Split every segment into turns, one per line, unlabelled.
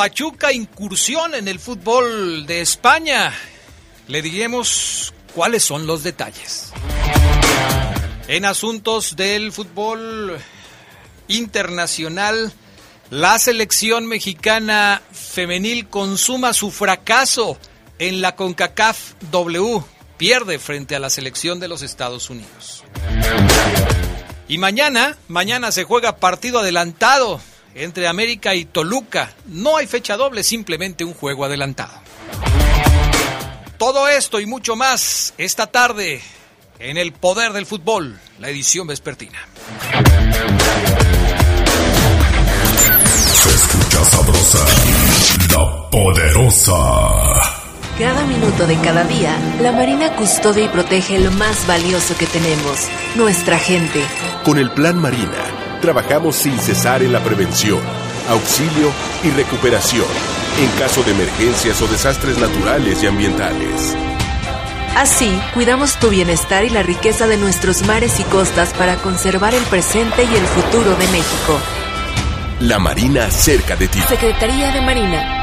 Pachuca incursión en el fútbol de España. Le diremos cuáles son los detalles. En asuntos del fútbol internacional, la selección mexicana femenil consuma su fracaso en la CONCACAF W. Pierde frente a la selección de los Estados Unidos. Y mañana, mañana se juega partido adelantado entre América y Toluca. No hay fecha doble, simplemente un juego adelantado. Todo esto y mucho más esta tarde en El Poder del Fútbol, la edición vespertina.
Se escucha sabrosa, la poderosa.
Cada minuto de cada día, la Marina custodia y protege lo más valioso que tenemos, nuestra gente.
Con el Plan Marina Trabajamos sin cesar en la prevención, auxilio y recuperación en caso de emergencias o desastres naturales y ambientales.
Así, cuidamos tu bienestar y la riqueza de nuestros mares y costas para conservar el presente y el futuro de México.
La Marina cerca de ti.
Secretaría de Marina.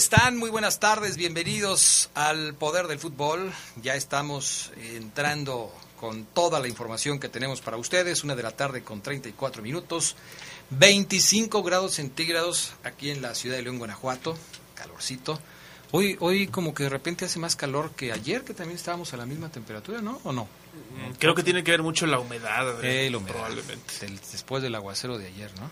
Están? Muy buenas tardes, bienvenidos al Poder del Fútbol. Ya estamos entrando con toda la información que tenemos para ustedes, una de la tarde con 34 minutos, 25 grados centígrados aquí en la ciudad de León, Guanajuato, calorcito. Hoy, hoy como que de repente hace más calor que ayer, que también estábamos a la misma temperatura, ¿no? ¿O no?
Creo que tiene que ver mucho la humedad,
eh, probablemente. después del aguacero de ayer, ¿no?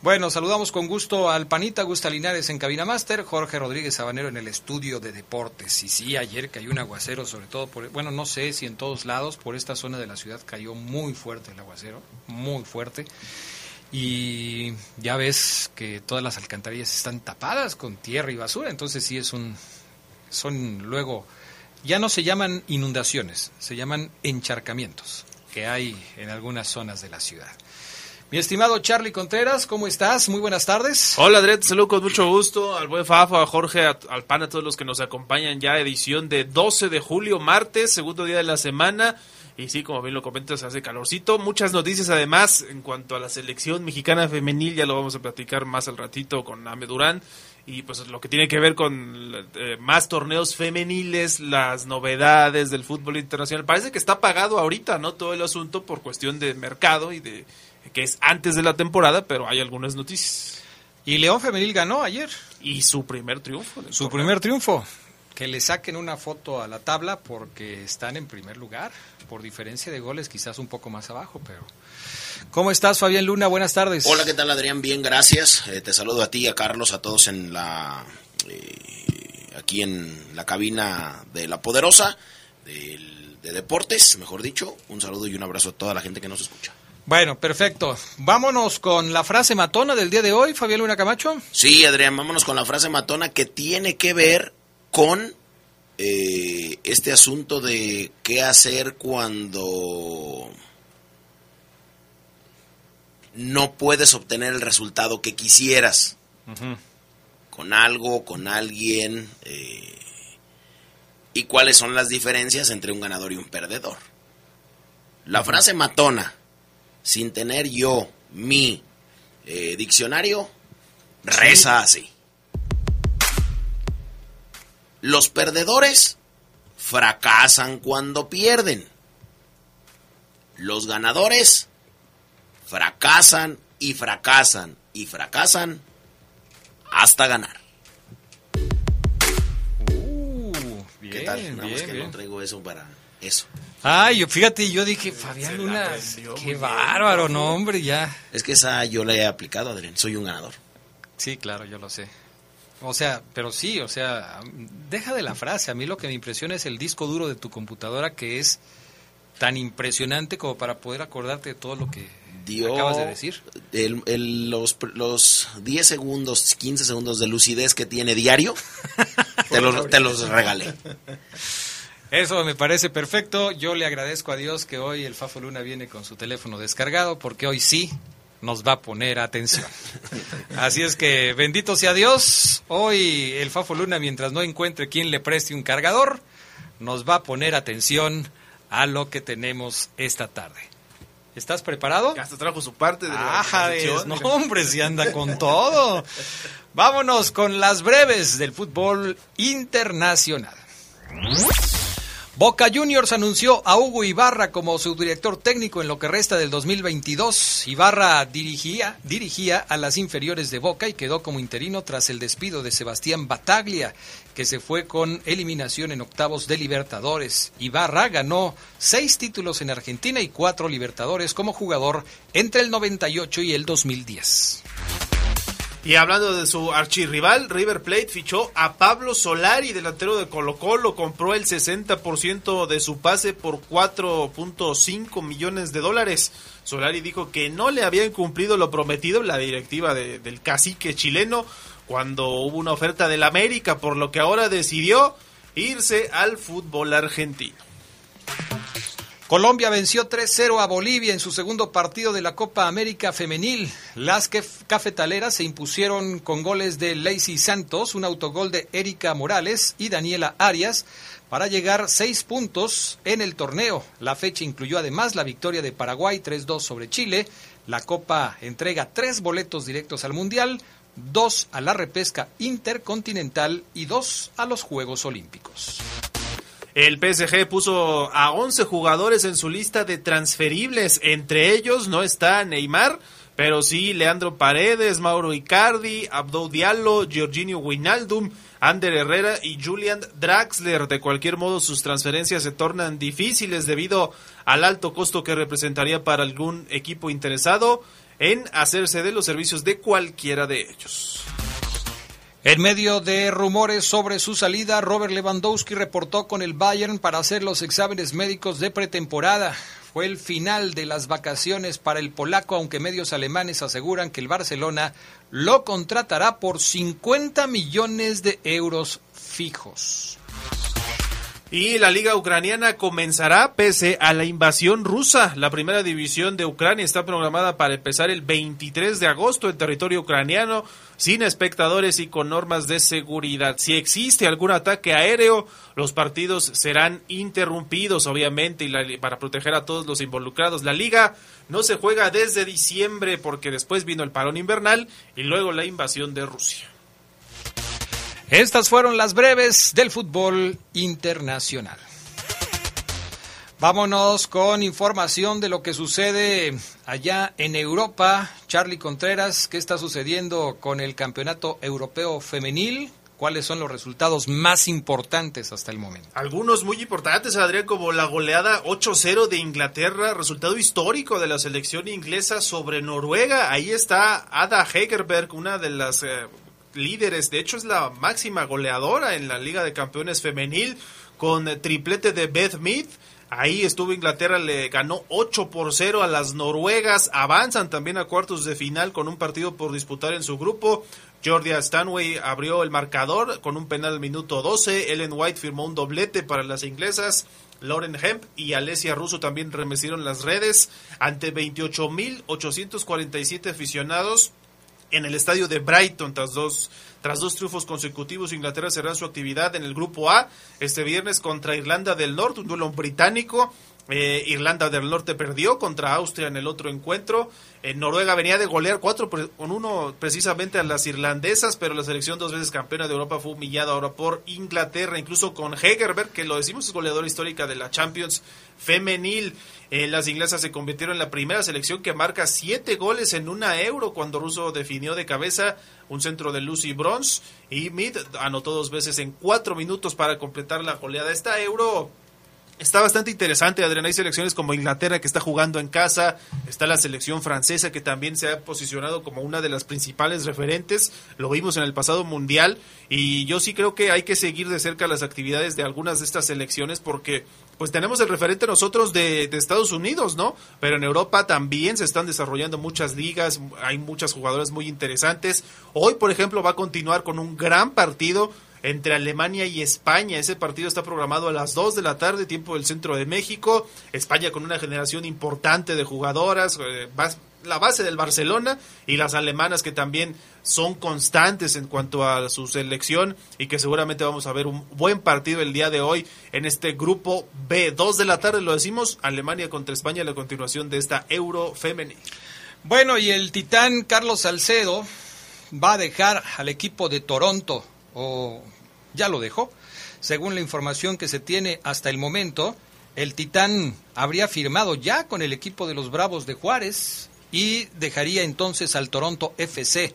Bueno, saludamos con gusto al Panita Gusta Linares en Cabina Master, Jorge Rodríguez Sabanero en el estudio de deportes. Y sí, ayer cayó un aguacero, sobre todo por, bueno, no sé si en todos lados, por esta zona de la ciudad cayó muy fuerte el aguacero, muy fuerte. Y ya ves que todas las alcantarillas están tapadas con tierra y basura, entonces sí es un, son luego, ya no se llaman inundaciones, se llaman encharcamientos que hay en algunas zonas de la ciudad. Mi estimado Charlie Contreras, ¿cómo estás? Muy buenas tardes.
Hola, Dred, saludo con mucho gusto al buen Fafo, a Jorge, a- al PAN, a todos los que nos acompañan ya, edición de 12 de julio, martes, segundo día de la semana. Y sí, como bien lo comentas, hace calorcito. Muchas noticias además en cuanto a la selección mexicana femenil, ya lo vamos a platicar más al ratito con Ame Durán. Y pues lo que tiene que ver con eh, más torneos femeniles, las novedades del fútbol internacional. Parece que está apagado ahorita, ¿no? Todo el asunto por cuestión de mercado y de que es antes de la temporada, pero hay algunas noticias.
Y León Femenil ganó ayer.
Y su primer triunfo.
Su
torneo.
primer triunfo. Que le saquen una foto a la tabla porque están en primer lugar. Por diferencia de goles, quizás un poco más abajo, pero. ¿Cómo estás, Fabián Luna? Buenas tardes.
Hola, ¿qué tal Adrián? Bien, gracias. Eh, te saludo a ti, a Carlos, a todos en la eh, aquí en la cabina de La Poderosa del- de deportes, mejor dicho. Un saludo y un abrazo a toda la gente que nos escucha.
Bueno, perfecto. Vámonos con la frase matona del día de hoy, Fabián Luna Camacho.
Sí, Adrián, vámonos con la frase matona que tiene que ver con eh, este asunto de qué hacer cuando no puedes obtener el resultado que quisieras. con algo, con alguien, eh, y cuáles son las diferencias entre un ganador y un perdedor. La frase matona, sin tener yo mi eh, diccionario, reza así. Los perdedores fracasan cuando pierden. Los ganadores fracasan y fracasan y fracasan hasta ganar. ¿Qué tal?
bien,
Nada más
bien,
que
bien.
no traigo eso para eso.
Ay, yo- fíjate, yo dije, Fabián Luna, qué bárbaro, no, hombre, ya.
Es que esa yo la he aplicado, Adrián. Soy un ganador.
Sí, claro, yo lo sé. O sea, pero sí, o sea, deja de la frase. A mí lo que me impresiona es el disco duro de tu computadora que es tan impresionante como para poder acordarte de todo lo que
Dio
acabas de decir.
el- el- los, los 10 segundos, 15 segundos de lucidez que tiene diario, te los, te los regalé.
Eso me parece perfecto. Yo le agradezco a Dios que hoy el Fafo Luna viene con su teléfono descargado porque hoy sí nos va a poner atención. Así es que bendito sea Dios. Hoy el Fafo Luna, mientras no encuentre quien le preste un cargador, nos va a poner atención a lo que tenemos esta tarde. ¿Estás preparado?
Ya hasta trajo su parte de la
Ajá,
sección.
no hombre, si anda con todo. Vámonos con las breves del fútbol internacional. Boca Juniors anunció a Hugo Ibarra como su director técnico en lo que resta del 2022. Ibarra dirigía, dirigía a las inferiores de Boca y quedó como interino tras el despido de Sebastián Bataglia, que se fue con eliminación en octavos de Libertadores. Ibarra ganó seis títulos en Argentina y cuatro Libertadores como jugador entre el 98 y el 2010.
Y hablando de su archirrival, River Plate fichó a Pablo Solari, delantero de Colo Colo, compró el 60% de su pase por 4.5 millones de dólares. Solari dijo que no le habían cumplido lo prometido la directiva de- del cacique chileno cuando hubo una oferta del América, por lo que ahora decidió irse al fútbol argentino.
Colombia venció 3-0 a Bolivia en su segundo partido de la Copa América Femenil. Las cafetaleras se impusieron con goles de Lacey Santos, un autogol de Erika Morales y Daniela Arias para llegar seis puntos en el torneo. La fecha incluyó además la victoria de Paraguay 3-2 sobre Chile. La Copa entrega tres boletos directos al Mundial, dos a la repesca intercontinental y dos a los Juegos Olímpicos.
El PSG puso a 11 jugadores en su lista de transferibles. Entre ellos no está Neymar, pero sí Leandro Paredes, Mauro Icardi, Abdo Diallo, Giorginio Wijnaldum, Ander Herrera y Julian Draxler. De cualquier modo, sus transferencias se tornan difíciles debido al alto costo que representaría para algún equipo interesado en hacerse de los servicios de cualquiera de ellos.
En medio de rumores sobre su salida, Robert Lewandowski reportó con el Bayern para hacer los exámenes médicos de pretemporada. Fue el final de las vacaciones para el polaco, aunque medios alemanes aseguran que el Barcelona lo contratará por 50 millones de euros fijos.
Y la liga ucraniana comenzará pese a la invasión rusa. La primera división de Ucrania está programada para empezar el 23 de agosto en territorio ucraniano, sin espectadores y con normas de seguridad. Si existe algún ataque aéreo, los partidos serán interrumpidos, obviamente, y para proteger a todos los involucrados. La liga no se juega desde diciembre porque después vino el parón invernal y luego la invasión de Rusia.
Estas fueron las breves del fútbol internacional. Vámonos con información de lo que sucede allá en Europa. Charlie Contreras, ¿qué está sucediendo con el Campeonato Europeo Femenil? ¿Cuáles son los resultados más importantes hasta el momento?
Algunos muy importantes, Adrián, como la goleada 8-0 de Inglaterra, resultado histórico de la selección inglesa sobre Noruega. Ahí está Ada Hegerberg, una de las eh, líderes. De hecho, es la máxima goleadora en la Liga de Campeones Femenil con triplete de Beth Mead. Ahí estuvo Inglaterra, le ganó 8 por 0 a las noruegas. Avanzan también a cuartos de final con un partido por disputar en su grupo. Georgia Stanway abrió el marcador con un penal al minuto 12. Ellen White firmó un doblete para las inglesas. Lauren Hemp y Alessia Russo también remecieron las redes ante 28.847 aficionados en el estadio de Brighton tras dos tras dos triunfos consecutivos, Inglaterra cerrará su actividad en el grupo A este viernes contra Irlanda del Norte, un duelo británico. Eh, Irlanda del Norte perdió contra Austria en el otro encuentro. En Noruega venía de golear 4 con 1 precisamente a las irlandesas, pero la selección dos veces campeona de Europa fue humillada ahora por Inglaterra, incluso con Hegerberg, que lo decimos es goleadora histórica de la Champions femenil. Eh, las inglesas se convirtieron en la primera selección que marca siete goles en una euro cuando Russo definió de cabeza un centro de Lucy Bronze y Mid anotó dos veces en cuatro minutos para completar la goleada. Esta euro Está bastante interesante, Adrián. Hay selecciones como Inglaterra que está jugando en casa, está la selección francesa que también se ha posicionado como una de las principales referentes, lo vimos en el pasado mundial y yo sí creo que hay que seguir de cerca las actividades de algunas de estas selecciones porque pues tenemos el referente nosotros de, de Estados Unidos, ¿no? Pero en Europa también se están desarrollando muchas ligas, hay muchas jugadoras muy interesantes. Hoy, por ejemplo, va a continuar con un gran partido entre Alemania y España. Ese partido está programado a las 2 de la tarde, tiempo del centro de México. España con una generación importante de jugadoras, eh, la base del Barcelona y las alemanas que también son constantes en cuanto a su selección y que seguramente vamos a ver un buen partido el día de hoy en este grupo B. 2 de la tarde lo decimos, Alemania contra España, la continuación de esta Euro Femenil.
Bueno, y el titán Carlos Salcedo va a dejar al equipo de Toronto o ya lo dejó. Según la información que se tiene hasta el momento, el Titán habría firmado ya con el equipo de los Bravos de Juárez y dejaría entonces al Toronto FC.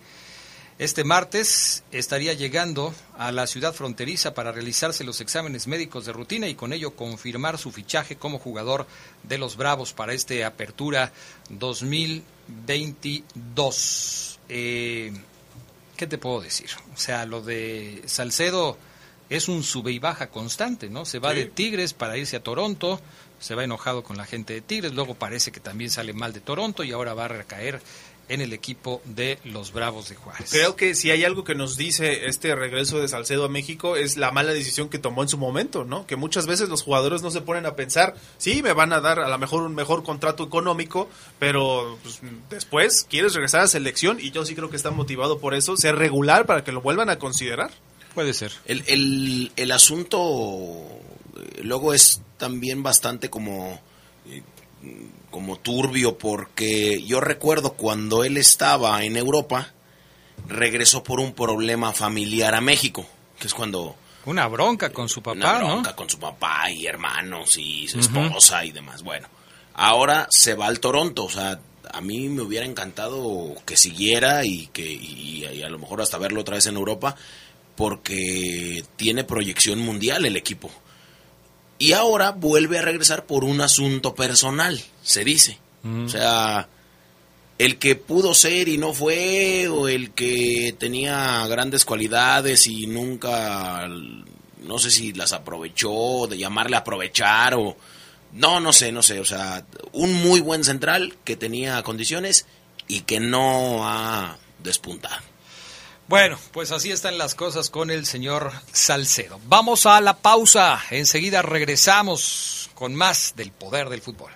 Este martes estaría llegando a la ciudad fronteriza para realizarse los exámenes médicos de rutina y con ello confirmar su fichaje como jugador de los Bravos para este Apertura 2022. Eh, ¿qué te puedo decir? O sea, lo de Salcedo es un sube y baja constante, ¿no? Se va de Tigres para irse a Toronto, se va enojado con la gente de Tigres, luego parece que también sale mal de Toronto y ahora va a recaer en el equipo de los Bravos de Juárez.
Creo que si hay algo que nos dice este regreso de Salcedo a México es la mala decisión que tomó en su momento, ¿no? Que muchas veces los jugadores no se ponen a pensar, sí, me van a dar a lo mejor un mejor contrato económico, pero pues, después quieres regresar a selección y yo sí creo que está motivado por eso, ser regular para que lo vuelvan a considerar.
Puede ser.
El, el, el asunto eh, luego es también bastante como eh, como turbio porque yo recuerdo cuando él estaba en Europa, regresó por un problema familiar a México, que es cuando...
Una bronca con su papá,
una bronca con su papá y hermanos y su esposa y demás. Bueno, ahora se va al Toronto, o sea, a mí me hubiera encantado que siguiera y que y, y a lo mejor hasta verlo otra vez en Europa porque tiene proyección mundial el equipo. Y ahora vuelve a regresar por un asunto personal, se dice. O sea, el que pudo ser y no fue, o el que tenía grandes cualidades y nunca, no sé si las aprovechó, de llamarle a aprovechar, o no, no sé, no sé, o sea, un muy buen central que tenía condiciones y que no ha despuntado.
Bueno, pues así están las cosas con el señor Salcedo. Vamos a la pausa. Enseguida regresamos con más del poder del fútbol.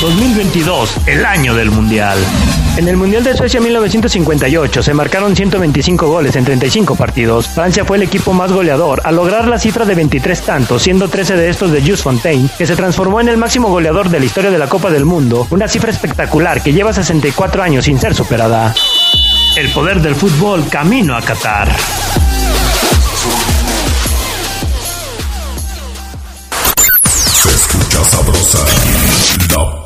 2022, el año del Mundial. En el Mundial de Suecia 1958 se marcaron 125 goles en 35 partidos. Francia fue el equipo más goleador al lograr la cifra de 23 tantos, siendo 13 de estos de Jules Fontaine, que se transformó en el máximo goleador de la historia de la Copa del Mundo, una cifra espectacular que lleva 64 años sin ser superada. El poder del fútbol camino a Qatar.
Se escucha sabrosa, la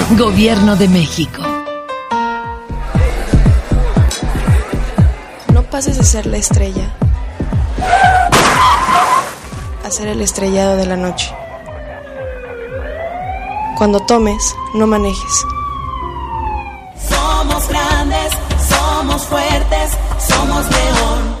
Gobierno de México.
No pases de ser la estrella a ser el estrellado de la noche. Cuando tomes, no manejes.
Somos grandes, somos fuertes, somos león.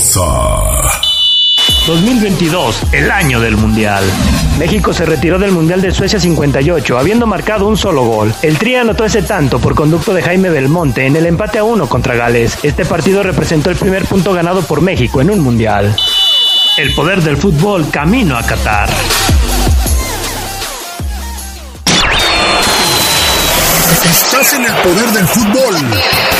Poderosa.
2022, el año del Mundial. México se retiró del Mundial de Suecia 58, habiendo marcado un solo gol. El Tri anotó ese tanto por conducto de Jaime Belmonte en el empate a uno contra Gales. Este partido representó el primer punto ganado por México en un Mundial. El poder del fútbol camino a Qatar.
Estás en el poder del fútbol.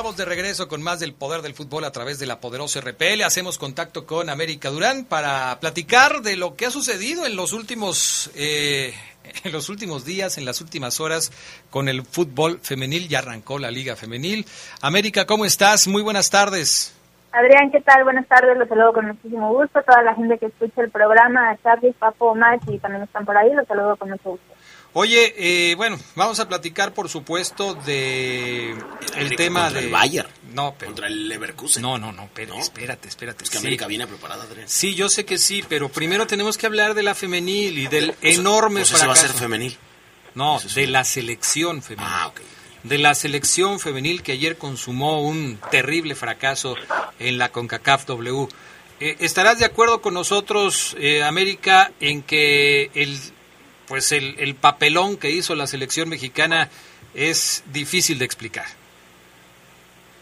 Estamos de regreso con más del poder del fútbol a través de la poderosa RPL. Hacemos contacto con América Durán para platicar de lo que ha sucedido en los últimos eh, en los últimos días, en las últimas horas con el fútbol femenil. Ya arrancó la liga femenil. América, ¿cómo estás? Muy buenas tardes.
Adrián, ¿qué tal? Buenas tardes, los saludo con muchísimo gusto. Toda la gente que escucha el programa, Charlie, Papo, y también están por ahí, los saludo con mucho gusto.
Oye, eh, bueno, vamos a platicar, por supuesto, de el tema
contra
de
el Bayern.
No, pero,
Contra el Leverkusen.
no, no, no, pero, espérate, espérate.
Es que
sí.
América viene preparada, Adrián.
Sí, yo sé que sí, pero primero tenemos que hablar de la femenil y del enorme
Pues eso va a
fracaso.
ser femenil.
No, de la selección femenil. De la selección femenil que ayer consumó un terrible fracaso en la CONCACAF W. Eh, ¿Estarás de acuerdo con nosotros, eh, América, en que el, pues el, el papelón que hizo la selección mexicana es difícil de explicar?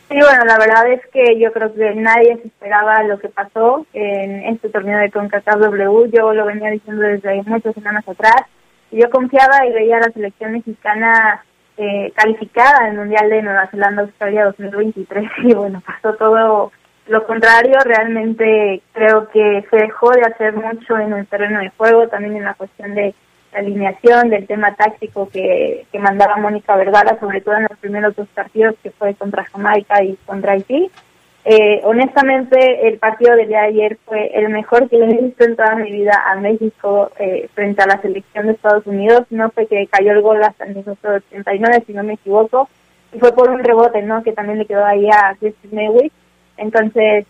Sí, bueno, la verdad es que yo creo que nadie se esperaba lo que pasó en este torneo de CONCACAF W. Yo lo venía diciendo desde muchas semanas atrás. Yo confiaba y veía a la selección mexicana eh, calificada al Mundial de Nueva Zelanda-Australia 2023. Y bueno, pasó todo lo contrario. Realmente creo que se dejó de hacer mucho en el terreno de juego, también en la cuestión de alineación, del tema táctico que, que mandaba Mónica Vergara, sobre todo en los primeros dos partidos, que fue contra Jamaica y contra Haití. Eh, honestamente, el partido del día de ayer fue el mejor que le he visto en toda mi vida a México eh, frente a la selección de Estados Unidos. No fue que cayó el gol hasta el minuto 89, si no me equivoco, y fue por un rebote, ¿no? Que también le quedó ahí a Christy Mewick. Entonces,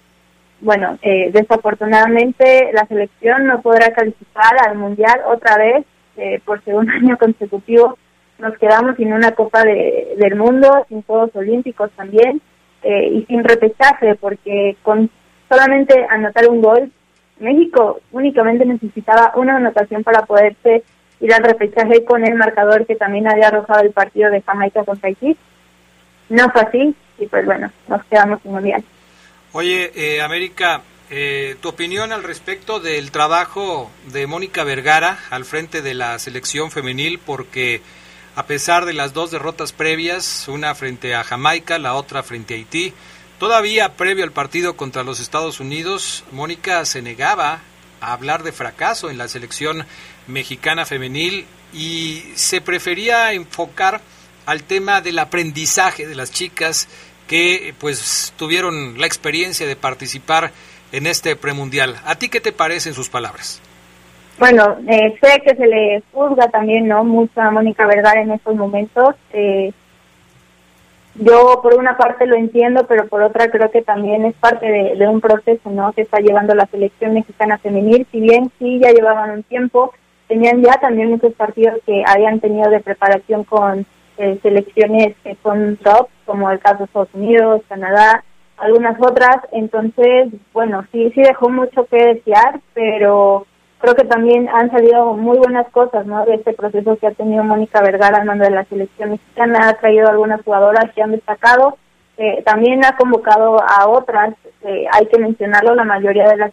bueno, eh, desafortunadamente la selección no podrá calificar al Mundial otra vez eh, por segundo año consecutivo. Nos quedamos sin una Copa de, del Mundo, sin Juegos Olímpicos también eh, y sin repechaje, porque con solamente anotar un gol, México únicamente necesitaba una anotación para poderse ir al repechaje con el marcador que también había arrojado el partido de Jamaica contra Haití. No fue así y pues bueno, nos quedamos sin Mundial.
Oye, eh, América, eh, tu opinión al respecto del trabajo de Mónica Vergara al frente de la selección femenil, porque a pesar de las dos derrotas previas, una frente a Jamaica, la otra frente a Haití, todavía previo al partido contra los Estados Unidos, Mónica se negaba a hablar de fracaso en la selección mexicana femenil y se prefería enfocar al tema del aprendizaje de las chicas que pues tuvieron la experiencia de participar en este premundial. ¿A ti qué te parecen sus palabras?
Bueno, eh, sé que se le juzga también, ¿no? Mucho a Mónica Vergara en estos momentos. Eh, yo por una parte lo entiendo, pero por otra creo que también es parte de, un proceso, ¿no? Que está llevando la selección mexicana femenil. Si bien sí ya llevaban un tiempo, tenían ya también muchos partidos que habían tenido de preparación con eh, selecciones que son top, como el caso de Estados Unidos, Canadá, algunas otras. Entonces, bueno, sí, sí dejó mucho que desear, pero creo que también han salido muy buenas cosas, ¿no? De este proceso que ha tenido Mónica Vergara al mando de la selección mexicana, ha traído algunas jugadoras que han destacado, eh, también ha convocado a otras, eh, hay que mencionarlo, la mayoría de las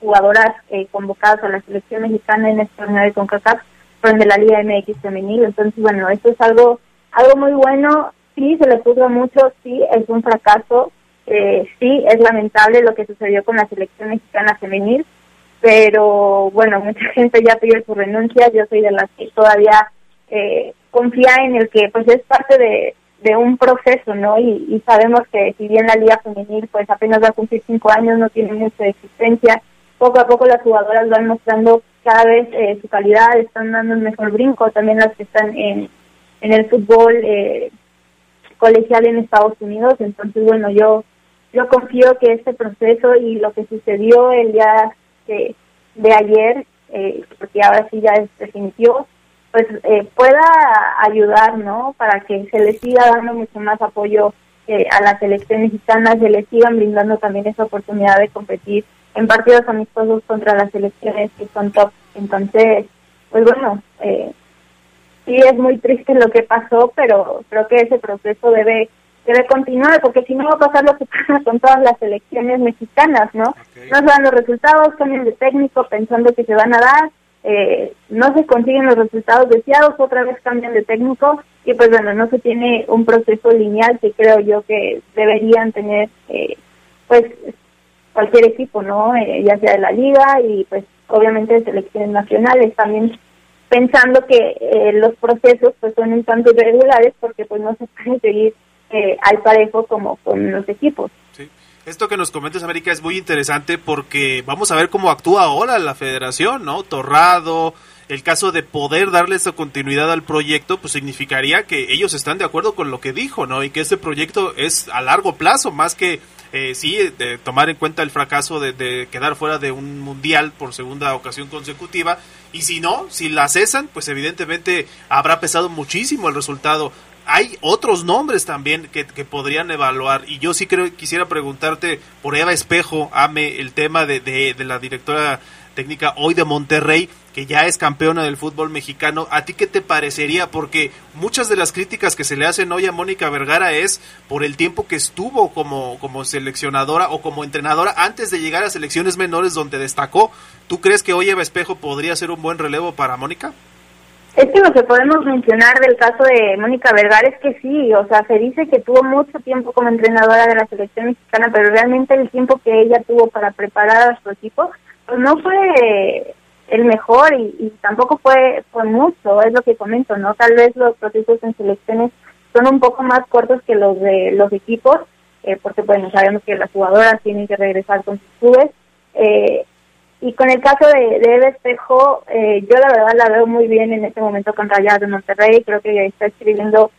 jugadoras eh, convocadas a la selección mexicana en este torneo de CONCACAF fueron de la Liga MX femenil, entonces bueno, esto es algo algo muy bueno, sí se le puso mucho, sí es un fracaso, eh, sí es lamentable lo que sucedió con la selección mexicana femenil, pero bueno, mucha gente ya pidió su renuncia, yo soy de las que todavía eh, confía en el que pues es parte de, un proceso, ¿no? Y, y, sabemos que si bien la liga femenil pues apenas va a cumplir cinco años, no tiene mucha existencia, poco a poco las jugadoras van mostrando cada vez eh, su calidad, están dando un mejor brinco, también las que están en, en el fútbol eh, colegial en Estados Unidos, entonces bueno, yo yo confío que este proceso y lo que sucedió el día de, ayer, eh, porque ahora sí ya es definitivo, pues eh, pueda ayudar, ¿no? Para que se le siga dando mucho más apoyo eh, a la selección mexicana, se le sigan brindando también esa oportunidad de competir en partidos amistosos contra las selecciones que son top. Entonces, pues bueno, eh, sí es muy triste lo que pasó, pero creo que ese proceso debe debe continuar, porque si no va a pasar lo que pasa con todas las selecciones mexicanas, ¿no? Okay. No se dan los resultados, cambian de técnico pensando que se van a dar, eh, no se consiguen los resultados deseados, otra vez cambian de técnico y pues bueno, no se tiene un proceso lineal que creo yo que deberían tener eh, pues cualquier equipo, ¿no? Eh, ya sea de la liga y pues obviamente de selecciones nacionales también pensando que eh, los procesos pues son un tanto irregulares porque pues no se puede seguir al parejo como con los equipos.
Sí. Esto que nos comentas, América, es muy interesante porque vamos a ver cómo actúa ahora la federación, ¿no? Torrado, el caso de poder darle esa continuidad al proyecto, pues significaría que ellos están de acuerdo con lo que dijo, ¿no? Y que este proyecto es a largo plazo, más que eh, sí, de tomar en cuenta el fracaso de, quedar fuera de un mundial por segunda ocasión consecutiva. Y si no, si la cesan, pues evidentemente habrá pesado muchísimo el resultado. Hay otros nombres también que, que podrían evaluar. Y yo sí creo quisiera preguntarte por Eva Espejo, Ame, el tema de, de, la directora técnica hoy de Monterrey que ya es campeona del fútbol mexicano, ¿a ti qué te parecería? Porque muchas de las críticas que se le hacen hoy a Mónica Vergara es por el tiempo que estuvo como, como seleccionadora o como entrenadora antes de llegar a selecciones menores donde destacó. ¿Tú crees que hoy Eva Espejo podría ser un buen relevo para Mónica?
Es que lo que podemos mencionar del caso de Mónica Vergara es que sí, o sea, se dice que tuvo mucho tiempo como entrenadora de la selección mexicana, pero realmente el tiempo que ella tuvo para preparar a su equipo, pues no fue el mejor y, tampoco fue, fue mucho, es lo que comento, ¿no? Tal vez los procesos en selecciones son un poco más cortos que los de los equipos, eh, porque bueno, sabemos que las jugadoras tienen que regresar con sus clubes. Eh, y con el caso de, de Eva Espejo, eh, yo la verdad la veo muy bien en este momento con Rayadas de Monterrey, creo que está escribiendo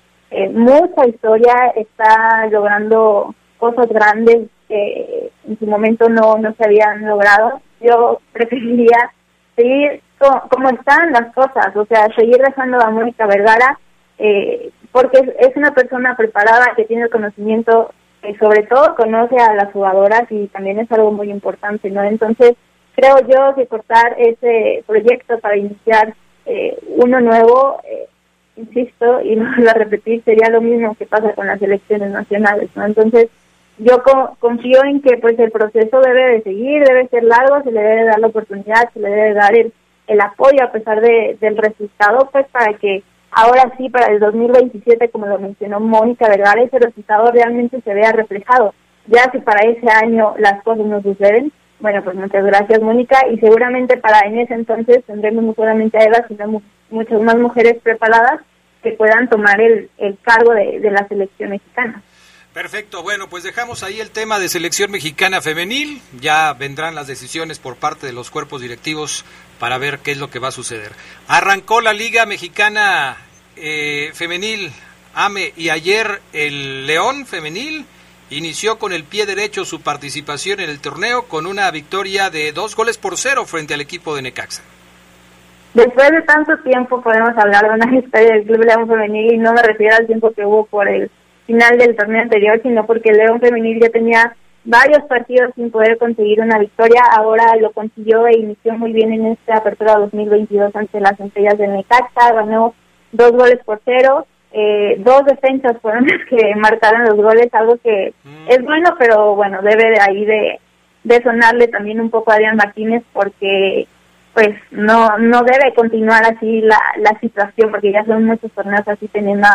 mucha historia, está logrando cosas grandes que en su momento no, no se habían logrado. Yo preferiría seguir como, están las cosas, o sea, seguir dejando a Mónica Vergara, eh, porque es, una persona preparada que tiene el conocimiento, y sobre todo conoce a las jugadoras y también es algo muy importante, ¿no? Entonces, creo yo que cortar ese proyecto para iniciar eh, uno nuevo, eh, insisto, y no lo repetir, sería lo mismo que pasa con las elecciones nacionales, ¿no? Entonces, yo confío en que pues el proceso debe de seguir, debe ser largo, se le debe dar la oportunidad, se le debe dar el, el apoyo a pesar de, del resultado, pues para que ahora sí, para el 2027, como lo mencionó Mónica Vergara, ese resultado realmente se vea reflejado. Ya si para ese año las cosas no suceden, bueno, pues muchas gracias Mónica y seguramente para en ese entonces tendremos no solamente a Eva, sino muchas más mujeres preparadas que puedan tomar el, el cargo de, de la selección mexicana.
Perfecto, bueno, pues dejamos ahí el tema de selección mexicana femenil, ya vendrán las decisiones por parte de los cuerpos directivos para ver qué es lo que va a suceder. Arrancó la Liga Mexicana eh, Femenil AME y ayer el León Femenil inició con el pie derecho su participación en el torneo con una victoria de dos goles por cero frente al equipo de Necaxa.
Después de tanto tiempo podemos hablar de una historia del Club León Femenil y no me refiero al tiempo que hubo por el final del torneo anterior, sino porque el León Femenil ya tenía varios partidos sin poder conseguir una victoria. Ahora lo consiguió e inició muy bien en esta apertura 2022 ante las estrellas del Necaxa. Ganó dos goles por cero. Eh, dos defensas fueron las que marcaron los goles, algo que mm. es bueno, pero bueno, debe de ahí de, de sonarle también un poco a Adrián Martínez porque pues no no debe continuar así la, la situación porque ya son muchos torneos así teniendo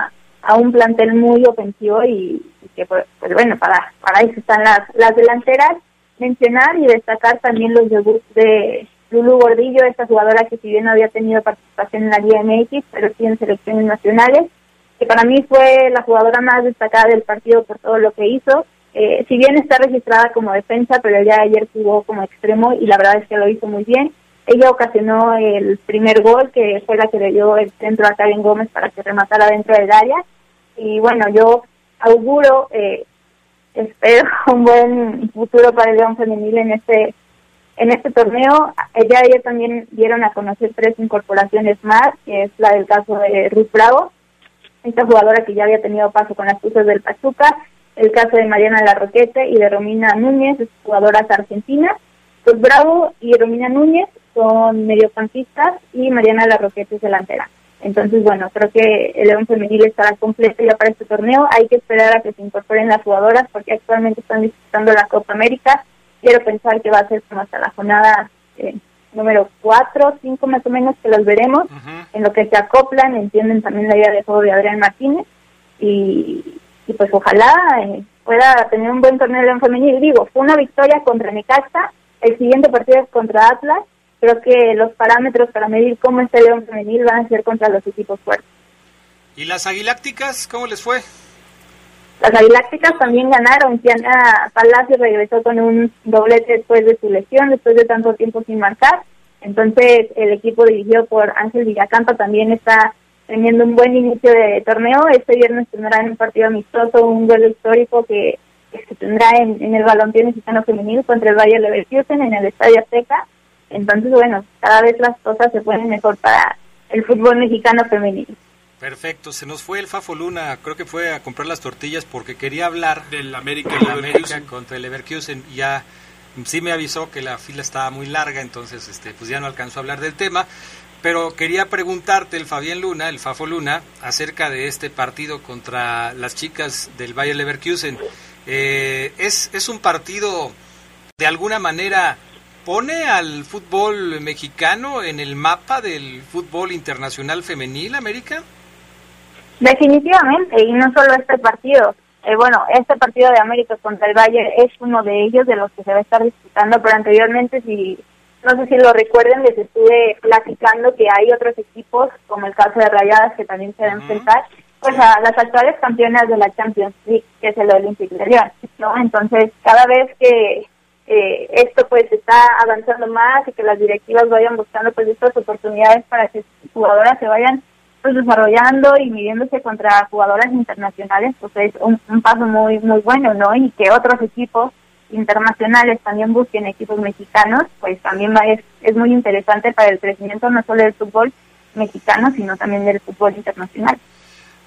a un plantel muy ofensivo y, que pues, pues, bueno para para eso están las las delanteras mencionar y destacar también los debuts de Lulu Gordillo esta jugadora que si bien no había tenido participación en la Liga MX pero sí en selecciones nacionales que para mí fue la jugadora más destacada del partido por todo lo que hizo eh, si bien está registrada como defensa pero ya ayer jugó como extremo y la verdad es que lo hizo muy bien ella ocasionó el primer gol, que fue la que le dio el centro a Karen Gómez para que rematara dentro del área. Y bueno, yo auguro, eh, espero un buen futuro para el León Femenil en este en este torneo. Ella ayer también dieron a conocer tres incorporaciones más, que es la del caso de Ruth Bravo, esta jugadora que ya había tenido paso con las cruces del Pachuca, el caso de Mariana Larroquete y de Romina Núñez, jugadoras argentinas. Pues Bravo y Romina Núñez son mediocampistas y Mariana Larroquete es delantera. Entonces, bueno, creo que el León Femenil estará completo ya para este torneo. Hay que esperar a que se incorporen las jugadoras porque actualmente están disputando la Copa América. Quiero pensar que va a ser como hasta la jornada eh, número 4, 5 más o menos que las veremos, en lo que se acoplan, entienden también la idea de juego de Adrián Martínez y, pues ojalá eh, pueda tener un buen torneo de León Femenil. Digo, fue una victoria contra Necaxa, el siguiente partido es contra Atlas creo que los parámetros para medir cómo está el León femenil van a ser contra los equipos fuertes.
¿Y las aguilácticas, cómo les fue?
Las aguilácticas también ganaron. Tiana Palacio regresó con un doblete después de su lesión, después de tanto tiempo sin marcar. Entonces, el equipo dirigido por Ángel Villacampa también está teniendo un buen inicio de torneo. Este viernes tendrá un partido amistoso, un duelo histórico que, se tendrá en, en el balompié mexicano femenil contra el Valle Leverkusen en el Estadio Azteca. Entonces, bueno, cada vez las cosas se ponen mejor para el fútbol mexicano femenino.
Perfecto, se nos fue el Fafo Luna, creo que fue a comprar las tortillas porque quería hablar
del América,
del América contra el Leverkusen. Ya sí me avisó que la fila estaba muy larga, entonces este pues ya no alcanzó a hablar del tema. Pero quería preguntarte, el Fabián Luna, el Fafo Luna, acerca de este partido contra las chicas del Bayer Leverkusen. Eh, es, ¿Es un partido de alguna manera pone al fútbol mexicano en el mapa del fútbol internacional femenil, América?
Definitivamente, y no solo este partido. Eh, bueno, este partido de América contra el Bayern es uno de ellos, de los que se va a estar disputando, pero anteriormente, si no sé si lo recuerden, les estuve platicando que hay otros equipos, como el caso de Rayadas, que también se deben enfrentar, pues a las actuales campeonas de la Champions League, que es el Olympic de Lyon, ¿no? Entonces, cada vez que eh, esto pues está avanzando más y que las directivas vayan buscando pues estas oportunidades para que jugadoras se vayan pues desarrollando y midiéndose contra jugadoras internacionales, pues es un, paso muy muy bueno, ¿no? Y que otros equipos internacionales también busquen equipos mexicanos, pues también va, es, es muy interesante para el crecimiento no solo del fútbol mexicano, sino también del fútbol internacional.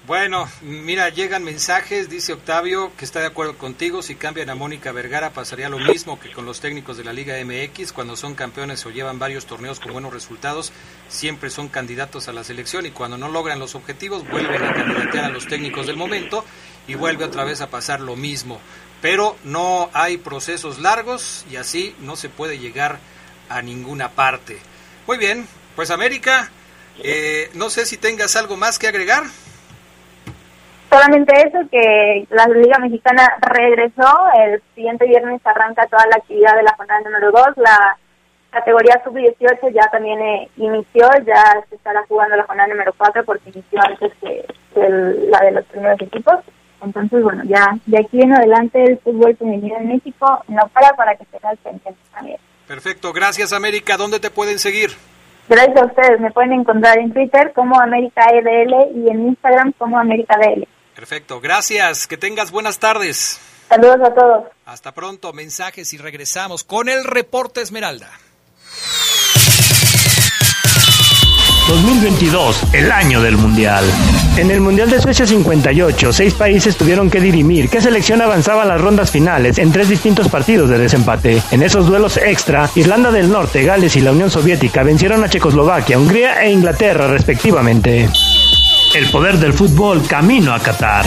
Bueno, mira, llegan mensajes, dice Octavio, que está de acuerdo contigo, si cambian a Mónica Vergara pasaría lo mismo que con los técnicos de la Liga MX, cuando son campeones o llevan varios torneos con buenos resultados, siempre son candidatos a la selección y cuando no logran los objetivos vuelven a candidatear a los técnicos del momento y vuelve otra vez a pasar lo mismo. Pero no hay procesos largos y así no se puede llegar a ninguna parte. Muy bien, pues América, eh, no sé si tengas algo más que agregar
solamente eso, que la Liga Mexicana regresó, el siguiente viernes arranca toda la actividad de la jornada número 2, la categoría sub-18 ya también eh, inició, ya se estará jugando la jornada número 4 porque inició antes que, la de los primeros equipos. Entonces, bueno, ya de aquí en adelante el fútbol femenino en México no para para que se pendientes también.
Perfecto, gracias América. ¿Dónde te pueden seguir?
Gracias a ustedes. Me pueden encontrar en Twitter como América EDL y en Instagram como América DL.
Perfecto, gracias. Que tengas buenas tardes.
Saludos a todos.
Hasta pronto, mensajes y regresamos con el reporte Esmeralda.
2022, el año del Mundial. En el Mundial de Suecia 58, seis países tuvieron que dirimir qué selección avanzaba a las rondas finales en tres distintos partidos de desempate. En esos duelos extra, Irlanda del Norte, Gales y la Unión Soviética vencieron a Checoslovaquia, Hungría e Inglaterra respectivamente. El poder del fútbol camino a Qatar.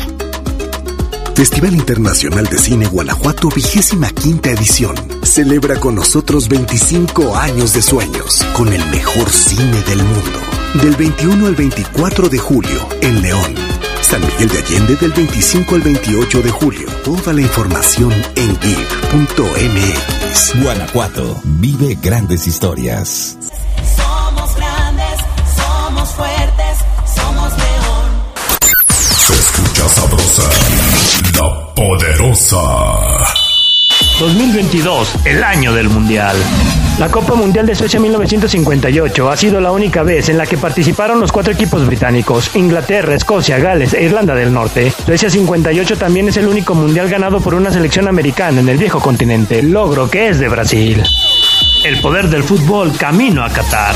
Festival Internacional de Cine Guanajuato, vigésima quinta edición. Celebra con nosotros 25 años de sueños, con el mejor cine del mundo. Del 21 al 24 de julio, en León. San Miguel de Allende del 25 al 28 de julio. Toda la información en geek.mx.
Guanajuato, vive grandes historias.
Somos grandes, somos fuertes, somos león.
Se escucha sabrosa la Poderosa.
2022, el año del Mundial. La Copa Mundial de Suecia 1958 ha sido la única vez en la que participaron los cuatro equipos británicos, Inglaterra, Escocia, Gales e Irlanda del Norte. Suecia 58 también es el único mundial ganado por una selección americana en el viejo continente, logro que es de Brasil. El poder del fútbol camino a Qatar.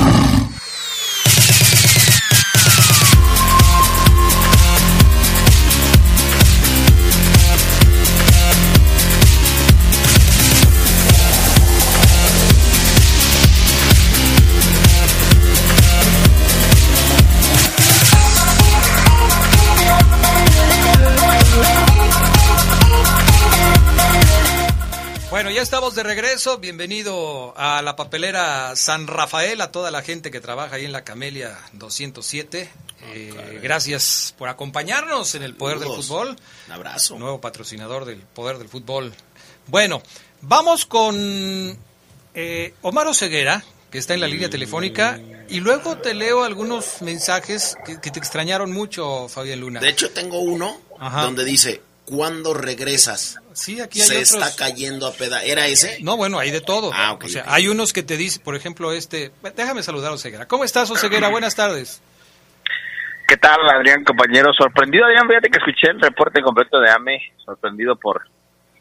Estamos de regreso. Bienvenido a la papelera San Rafael, a toda la gente que trabaja ahí en la Camelia 207. Eh, gracias por acompañarnos en el Poder del. Fútbol.
Un abrazo.
Nuevo patrocinador del Poder del Fútbol. Bueno, vamos con eh, Omar Oseguera, que está en la línea telefónica, y luego te leo algunos mensajes que, que te extrañaron mucho, Fabián Luna.
De hecho, tengo uno
Ajá.
donde dice, ¿cuándo regresas?
Sí, aquí hay
Se
otros.
está cayendo a peda. ¿Era ese?
No, bueno, hay de todo.
Ah, ok,
o sea,
ok.
hay unos que te dicen, por ejemplo, este. Déjame saludar a Oseguera. ¿Cómo estás, Oseguera? Buenas tardes.
¿Qué tal, Adrián, compañero? Sorprendido, Adrián, fíjate que escuché el reporte completo de AME, sorprendido por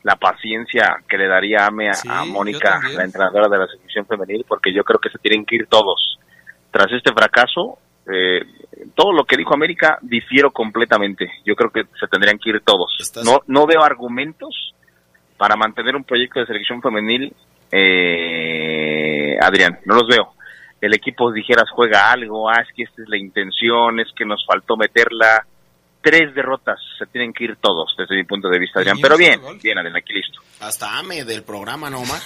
la paciencia que le daría AME a,
Sí,
a Mónica, la entrenadora de la selección femenil, porque yo creo que se tienen que ir todos. Tras este fracaso, eh, todo lo que dijo América difiero completamente. Yo creo que se tendrían que ir todos. No, no veo argumentos para mantener un proyecto de selección femenil, eh, Adrián, no los veo. El equipo, dijeras, juega algo, ah, es que esta es la intención, es que nos faltó meterla. Tres derrotas, se tienen que ir todos, desde mi punto de vista, Adrián. Pero bien, bien, Adrián, aquí listo.
Hasta AME del programa, ¿no, Omar?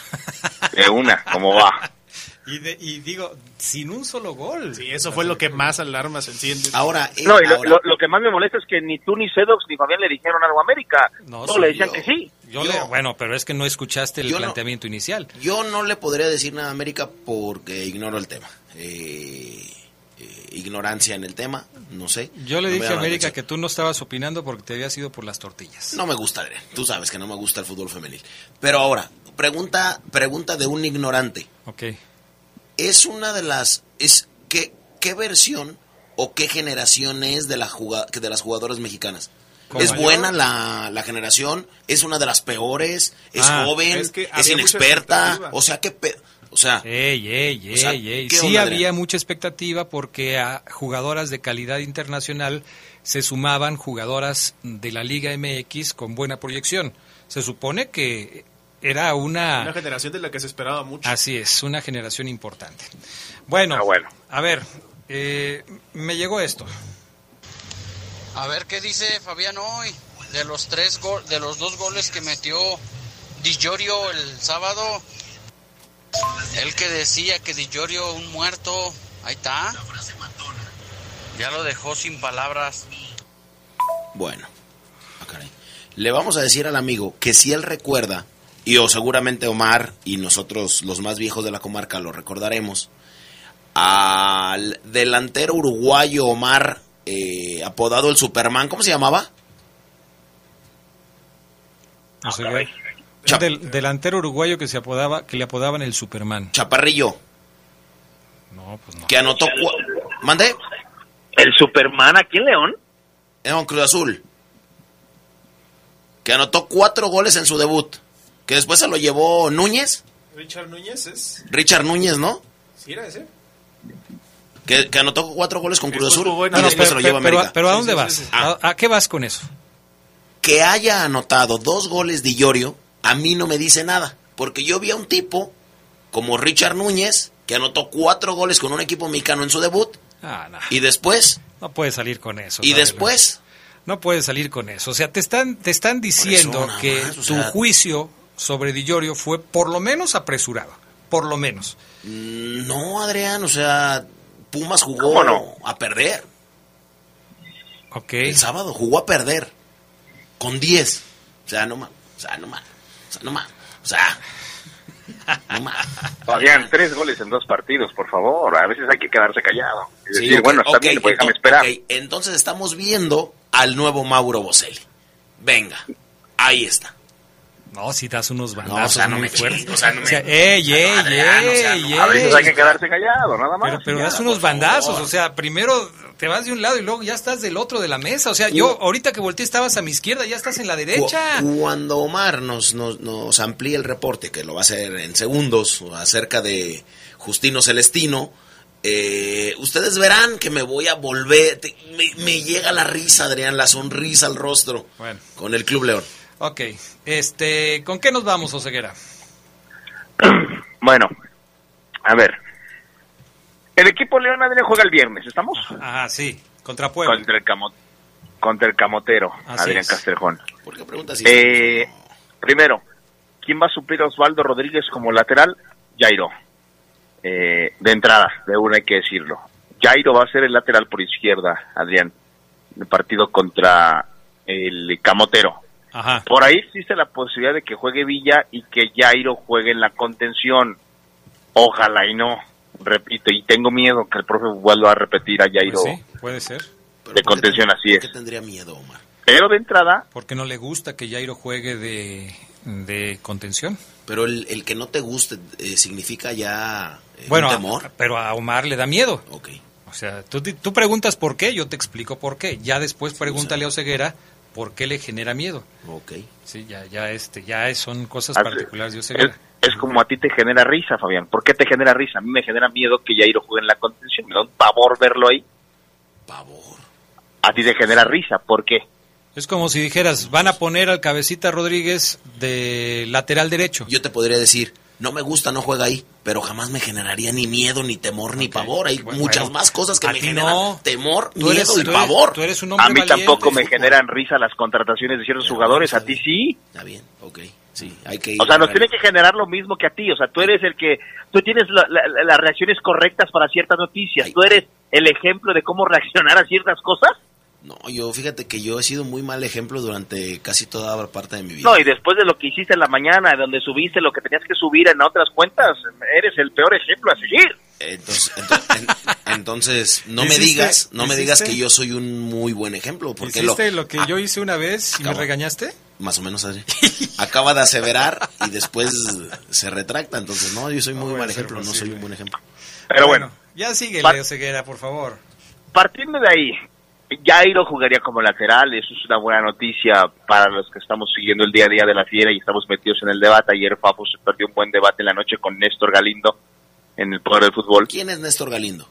De una, ¿cómo va?
Y, de- y digo, sin un solo gol.
Sí, eso fue lo que más alarmas enciende.
Ahora,
No, y lo, lo- lo que más me molesta es que ni tú, ni Sedox, ni Fabián le dijeron algo a América.
No,
No,
sí,
le decían
yo-
que sí.
Yo le- bueno, pero es que no escuchaste el
Yo no-
planteamiento inicial.
Yo no le podría decir nada a América porque ignoro el tema. Eh, eh, ignorancia en el tema, no sé.
Yo le
No
dije a América que tú no estabas opinando porque te habías ido por las tortillas.
No me gusta, Adrián. Tú sabes que no me gusta el fútbol femenil. Pero ahora, pregunta, pregunta de un ignorante.
Ok.
Es una de las... Es, ¿qué, ¿Qué versión o qué generación es de, la juga- de las jugadoras mexicanas? ¿Es buena la, la generación? ¿Es una de las peores? ¿Es
Ah,
joven?
es que
¿Es
había mucha
inexperta? O sea, ¿qué pe- O sea,
Ey, ey, ey,
O sea,
ey.
¿qué
Sí
onda,
había
Adrián?
mucha expectativa porque a jugadoras de calidad internacional se sumaban jugadoras de la Liga MX con buena proyección. Se supone que era una...
Una generación de la que se esperaba mucho.
Así es, una generación importante. Bueno, a ver, eh, me llegó esto.
A ver qué dice Fabián hoy de los tres go- de los dos goles que metió Di Giorgio el sábado. Él que decía que Di Giorgio un muerto, ahí está. Ya lo dejó sin palabras.
Bueno, ah, le vamos a decir al amigo que si él recuerda, y o seguramente Omar y nosotros los más viejos de la comarca lo recordaremos, al delantero uruguayo Omar, eh, apodado el Superman, ¿cómo se llamaba?
O sea, un del- delantero uruguayo que se apodaba, que le apodaban el Superman.
Chaparrillo.
No, pues no.
Que anotó... ¿Mande?
¿El Superman aquí en León?
En Cruz Azul. Que anotó cuatro goles en su debut. Que después se lo llevó Núñez.
Richard Núñez es.
Richard Núñez, ¿no?
¿Sí era ese?
Que, que anotó cuatro goles con Cruz Azul. Y después
pero,
se lo lleva
pero-
América.
pero ¿a dónde
sí,
vas?
sí, sí.
¿A, a qué vas con eso?
que haya anotado dos goles de Iorio, a mí no me dice nada. Porque yo vi a un tipo como Richard Núñez, que anotó cuatro goles con un equipo mexicano en su debut,
Ah, no.
y después,
No puedes salir con eso.
y después,
No puedes salir con eso. O sea, te están, te están diciendo que
más, o
tu juicio sobre Di Giorgio fue por lo menos apresurado. Por lo menos.
mm, no, Adrián, o sea, Pumas jugó
¿Cómo no?
a perder.
Ok.
El sábado jugó a perder. Con 10. O sea, no más. O sea, no más. O sea, no más. O sea, no más.
Fabián, tres goles en dos partidos, por favor. A veces hay que quedarse callado. Y
Sí,
decir, bueno, está bien, pues déjame esperar.
Entonces estamos viendo al nuevo Mauro Boselli. Venga, ahí está.
No, si das unos
No, o
bandazos
sea, no
muy
me
fuertes.
o sea, no me-
O sea, ey, ey,
Adrián, o sea,
ey,
no,
A veces
ey.
hay que quedarse callado, nada más.
Pero, pero das unos bandazos,
favor.
o sea, primero te vas de un lado y luego ya estás del otro de la mesa. O sea, yo ahorita que volteé estabas a mi izquierda, ya estás en la derecha.
Cu- Cuando Omar nos, nos, nos amplíe el reporte, que lo va a hacer en segundos, acerca de Justino Celestino, eh, ustedes verán que me voy a volver, te- me, me llega la risa, Adrián, la sonrisa al rostro
Bueno.
con el Club León.
Ok, este, ¿con qué nos vamos, Oseguera?
Bueno, a ver. El equipo León Adrián juega el viernes, ¿estamos?
Ah, sí, contra Puebla.
Contra el, camo- contra el camotero,
Así
Adrián
es.
Castrejón.
¿Por qué preguntas si
Eh, primero, ¿quién va a suplir a Osvaldo Rodríguez como lateral? Jairo. Eh, de entrada, de una hay que decirlo. Jairo va a ser el lateral por izquierda, Adrián. El partido contra el camotero.
Ajá.
Por ahí existe la posibilidad de que juegue Villa y que Jairo juegue en la contención. Ojalá y no. Repito, y tengo miedo que el profe vuelva a repetir a Jairo
Pues sí, puede ser.
de contención, así es.
¿Qué tendría miedo, Omar?
Pero de entrada,
Porque no le gusta que Jairo juegue de, de contención.
Pero el, el que no te guste eh, significa ya eh,
Bueno,
un
a-
temor.
pero a Omar le da miedo.
Ok.
O sea, tú, tú preguntas por qué, yo te explico por qué. Ya después pregúntale a Oseguera por qué le genera miedo.
Ok.
Sí, ya, ya, este, ya es- son cosas
Hace-
particulares de
es,
Oseguera.
es como a ti te genera risa, Fabián. ¿Por qué te genera risa? A mí me genera miedo que Jairo juegue en la contención. Me da un pavor verlo ahí.
Pavor.
A ti te genera risa. ¿Por qué?
Es como si dijeras, van a poner al cabecita Rodríguez de lateral derecho.
Yo te podría decir, no me gusta, no juega ahí, pero jamás me generaría ni miedo, ni temor, ni pavor. Hay
Bueno,
muchas
bueno,
más cosas que me generan
no.
temor,
Tú eres-
miedo y
tú eres-
pavor.
tú eres un hombre
A mí
valiente.
tampoco me generan risa las contrataciones de ciertos jugadores. A ti sí.
Está bien, ok. Sí, hay que ir.
O sea, nos tiene que generar lo mismo que a ti. O sea, tú eres el que, tú tienes la- la- las reacciones correctas para ciertas noticias. Tú eres el ejemplo de cómo reaccionar a ciertas cosas.
No, yo fíjate que yo he sido muy mal ejemplo durante casi toda parte de mi vida.
No, y después de lo que hiciste en la mañana, donde subiste lo que tenías que subir en otras cuentas, eres el peor ejemplo a seguir.
Entonces, ento- en- entonces no me digas, no me digas que yo soy un muy buen ejemplo, porque lo,
¿Hiciste lo que yo hice una vez y me regañaste?
más o menos así. acaba de aseverar y después se retracta, entonces no, yo soy muy
puede
mal ejemplo, no soy
posible.
un buen ejemplo.
Pero bueno,
Ya sigue,
Pa-
Leo Ceguera, por favor.
partiendo de ahí, Jairo jugaría como lateral, eso es una buena noticia para los que estamos siguiendo el día a día de la fiera y estamos metidos en el debate. Ayer Fafo se perdió un buen debate en la noche con Néstor Galindo en el Poder del Fútbol.
¿Quién es Néstor Galindo?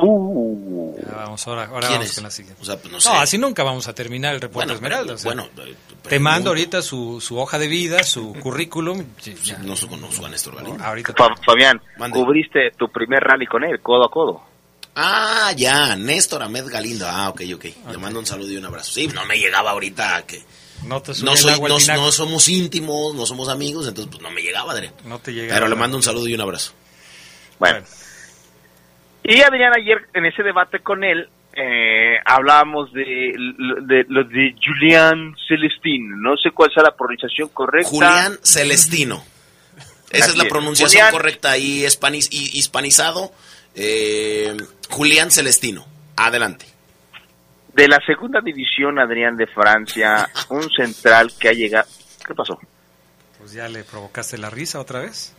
Uh,
Ya vamos, ahora, ahora
¿Quién
vamos
es?
con la siguiente.
O sea, pues no
así nunca vamos a terminar el reporte
Bueno,
Esmeralda. o sea,
bueno, eh,
te mando ahorita su, su hoja de vida, su currículum. Ya.
No conozco a Néstor Galindo.
Ahorita
Fa- Fabián,
Mande.
cubriste tu primer rally con él, codo a codo.
Ah, ya, Néstor Ahmed Galindo. Ah, ok, ok. Le mando un saludo y un abrazo. Sí, no me llegaba ahorita a que...
no te
No, soy, no, no somos íntimos, no somos amigos, entonces pues no me llegaba, Adrián.
No te llega.
Pero le mando un saludo y un abrazo.
Bueno. Y Adrián, ayer en ese debate con él, eh, hablábamos de, de lo de Julián Celestín. No sé cuál sea la pronunciación correcta.
Julián Celestino. Esa
Así
es la pronunciación
Julián-
correcta ahí, hispaniz- hi- hispanizado. Eh, Julián Celestino. Adelante.
De la segunda división, Adrián, de Francia, un central que ha llegado... ¿Qué pasó?
Pues ya le provocaste la risa otra vez.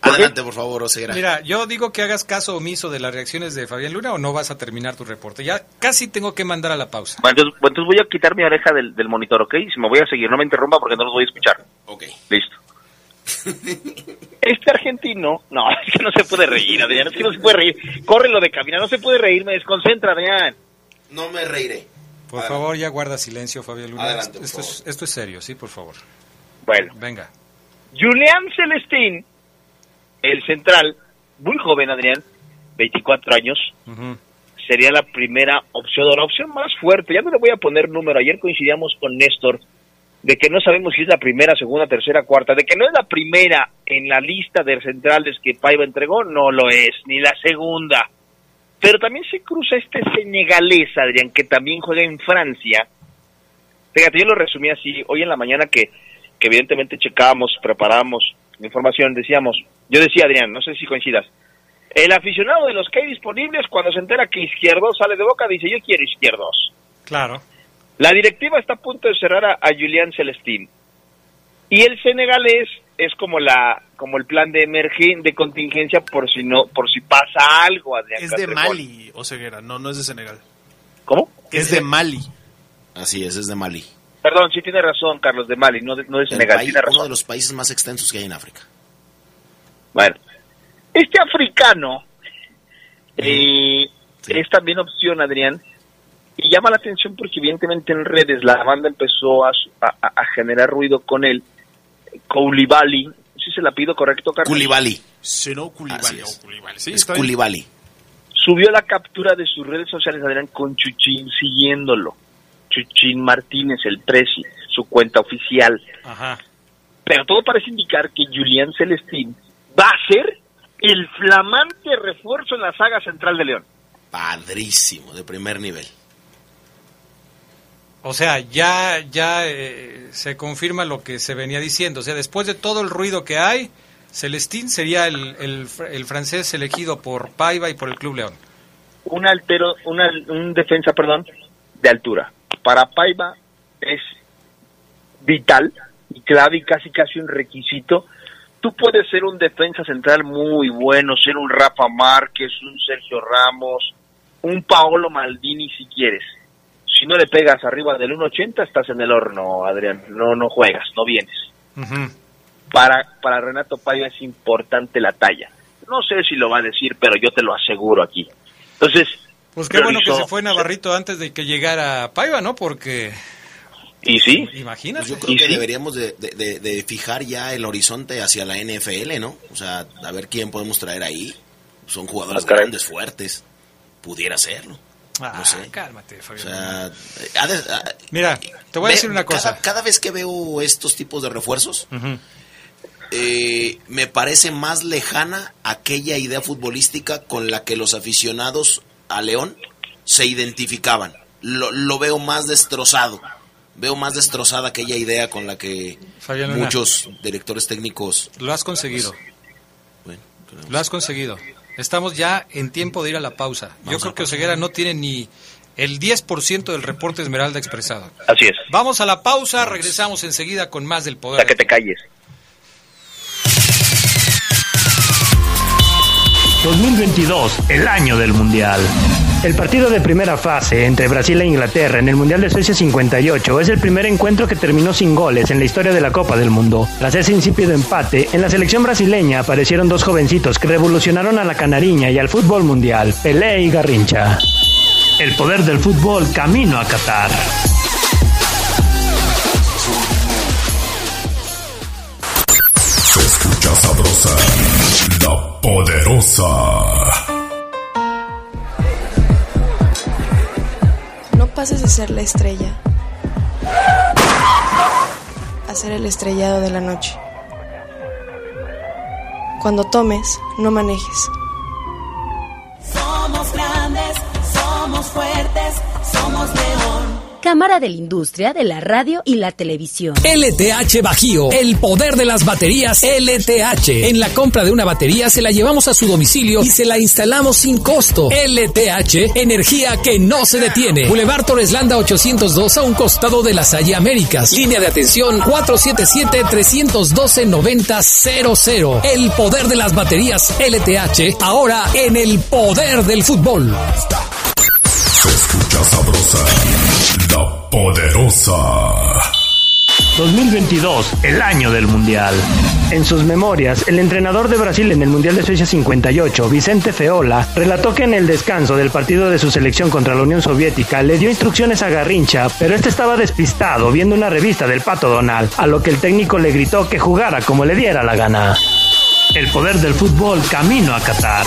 Adelante, por favor, Oseguera.
Mira, yo digo que hagas caso omiso de las reacciones de Fabián Luna o no vas a terminar tu reporte. Ya casi tengo que mandar a la pausa.
Bueno, entonces, voy a quitar mi oreja del, del monitor, ¿ok? Si me voy a seguir, no me interrumpa porque no los voy a escuchar.
Ok.
Listo. Este argentino, no, es que no se puede reír, Adrián, es que no se puede reír. Corre lo de caminar, no se puede reír, me desconcentra, Adrián.
No me reiré.
Por favor, ya guarda silencio, Fabián Luna.
Adelante,
esto, es, esto es serio, sí, por favor.
Bueno,
Venga.
Julián Celestín, el central, muy joven, Adrián, 24 años, sería la primera opción, o la opción más fuerte. Ya no le voy a poner número. Ayer coincidíamos con Néstor de que no sabemos si es la primera, segunda, tercera, cuarta, de que no es la primera en la lista de centrales que Paiva entregó, no lo es, ni la segunda. Pero también se cruza este senegalés, Adrián, que también juega en Francia. Fíjate, yo lo resumí así, hoy en la mañana que, que evidentemente checábamos, preparábamos información, decíamos, yo decía, Adrián, no sé si coincidas, el aficionado de los que hay disponibles, cuando se entera que Izquierdo sale de boca, dice, yo quiero Izquierdos.
Claro.
La directiva está a punto de cerrar a, a Julián Celestín. Y el senegalés es como la como el plan de emergen de contingencia por si no por si pasa algo Adrián
Es de. Mali, o Ceguera, no, no es de Senegal.
¿Cómo?
Es de Mali.
Así es, es de Mali.
Perdón, sí tiene razón Carlos de Mali, no de, no de Senegal,
país-
tiene razón.
uno de los países más extensos que hay en África.
Bueno, este africano eh, es también opción, Adrián, y llama la atención porque evidentemente en redes la banda empezó a, su- a- a- generar ruido con él. Koulibaly, ¿sí se la pido correcto, Carlos?
Koulibaly.
Si no, Koulibaly.
Es.
Koulibaly. Sí,
es. Koulibaly.
Subió la captura de sus redes sociales, Adrián, con Chuchín siguiéndolo. Chuchín Martínez, el presi, su cuenta oficial.
Ajá.
Pero todo parece indicar que Julián Celestín va a ser el flamante refuerzo en la saga central de León.
Padrísimo, de primer nivel.
O sea, ya, ya eh, se confirma lo que se venía diciendo. O sea, después de todo el ruido que hay, Celestín sería el, el, el francés elegido por Paiva y por el Club León.
un altero, una, un defensa, perdón, de altura. Para Paiva es vital y clave y casi casi un requisito. Tú puedes ser un defensa central muy bueno, ser un Rafa Márquez, un Sergio Ramos, un Paolo Maldini si quieres. Si no le pegas arriba del 1.80 estás en el horno, Adrián. No, no juegas, no vienes. Para, para Renato Paiva es importante la talla. No sé si lo va a decir, pero yo te lo aseguro aquí. Entonces,
Pues qué bueno que se fue Navarrito antes de que llegara Paiva, ¿no? Porque,
Y sí,
imagínate.
Pues yo creo que
sí.
deberíamos de, de- fijar ya el horizonte hacia la NFL, ¿no? O sea, a ver quién podemos traer ahí. Son jugadores
Ah,
grandes, fuertes. Pudiera serlo.
Ah,
no sé.
cálmate,
O
Fabián.
sea, ha de- ha-
Mira, te voy a decir una cosa.
Cada, cada vez que veo estos tipos de refuerzos, eh, me parece más lejana aquella idea futbolística con la que los aficionados a León se identificaban. Lo, lo veo más destrozado. Veo más destrozada aquella idea con la que
Fabián
muchos directores técnicos...
Lo has conseguido.
Bueno,
Lo has conseguido. Estamos ya en tiempo de ir a la pausa. Yo creo que. Oseguera no tiene ni el 10% del reporte Esmeralda expresado.
así es.
Vamos a la pausa, regresamos enseguida con más del poder.
sea, que te calles.
2022, el año del Mundial. El partido de primera fase entre Brasil e Inglaterra en el Mundial de Suecia 58 es el primer encuentro que terminó sin goles en la historia de la Copa del Mundo. Tras ese insípido empate, en la selección brasileña aparecieron dos jovencitos que revolucionaron a la canariña y al fútbol mundial, Pelé y Garrincha. El poder del fútbol camino a Qatar.
Se escucha sabrosa, la poderosa.
Pases de ser la estrella a ser el estrellado de la noche. Cuando tomes, no manejes.
Somos grandes, somos fuertes, somos león.
Cámara de la Industria de la Radio y la Televisión.
LTH Bajío, el poder de las baterías LTH. En la compra de una batería se la llevamos a su domicilio y se la instalamos sin costo. LTH, energía que no se detiene. Boulevard Torreslanda 802 a un costado de la Salle Américas. Línea de atención 477-312-9000. El poder de las baterías LTH, ahora en el poder del fútbol.
Se escucha sabrosa, la poderosa.
2022, el año del Mundial. En sus memorias, el entrenador de Brasil en el Mundial de Suecia 58, Vicente Feola, relató que en el descanso del partido de su selección contra la Unión Soviética le dio instrucciones a Garrincha, pero este estaba despistado viendo una revista del Pato Donald, a lo que el técnico le gritó que jugara como le diera la gana. El poder del fútbol camino a Qatar.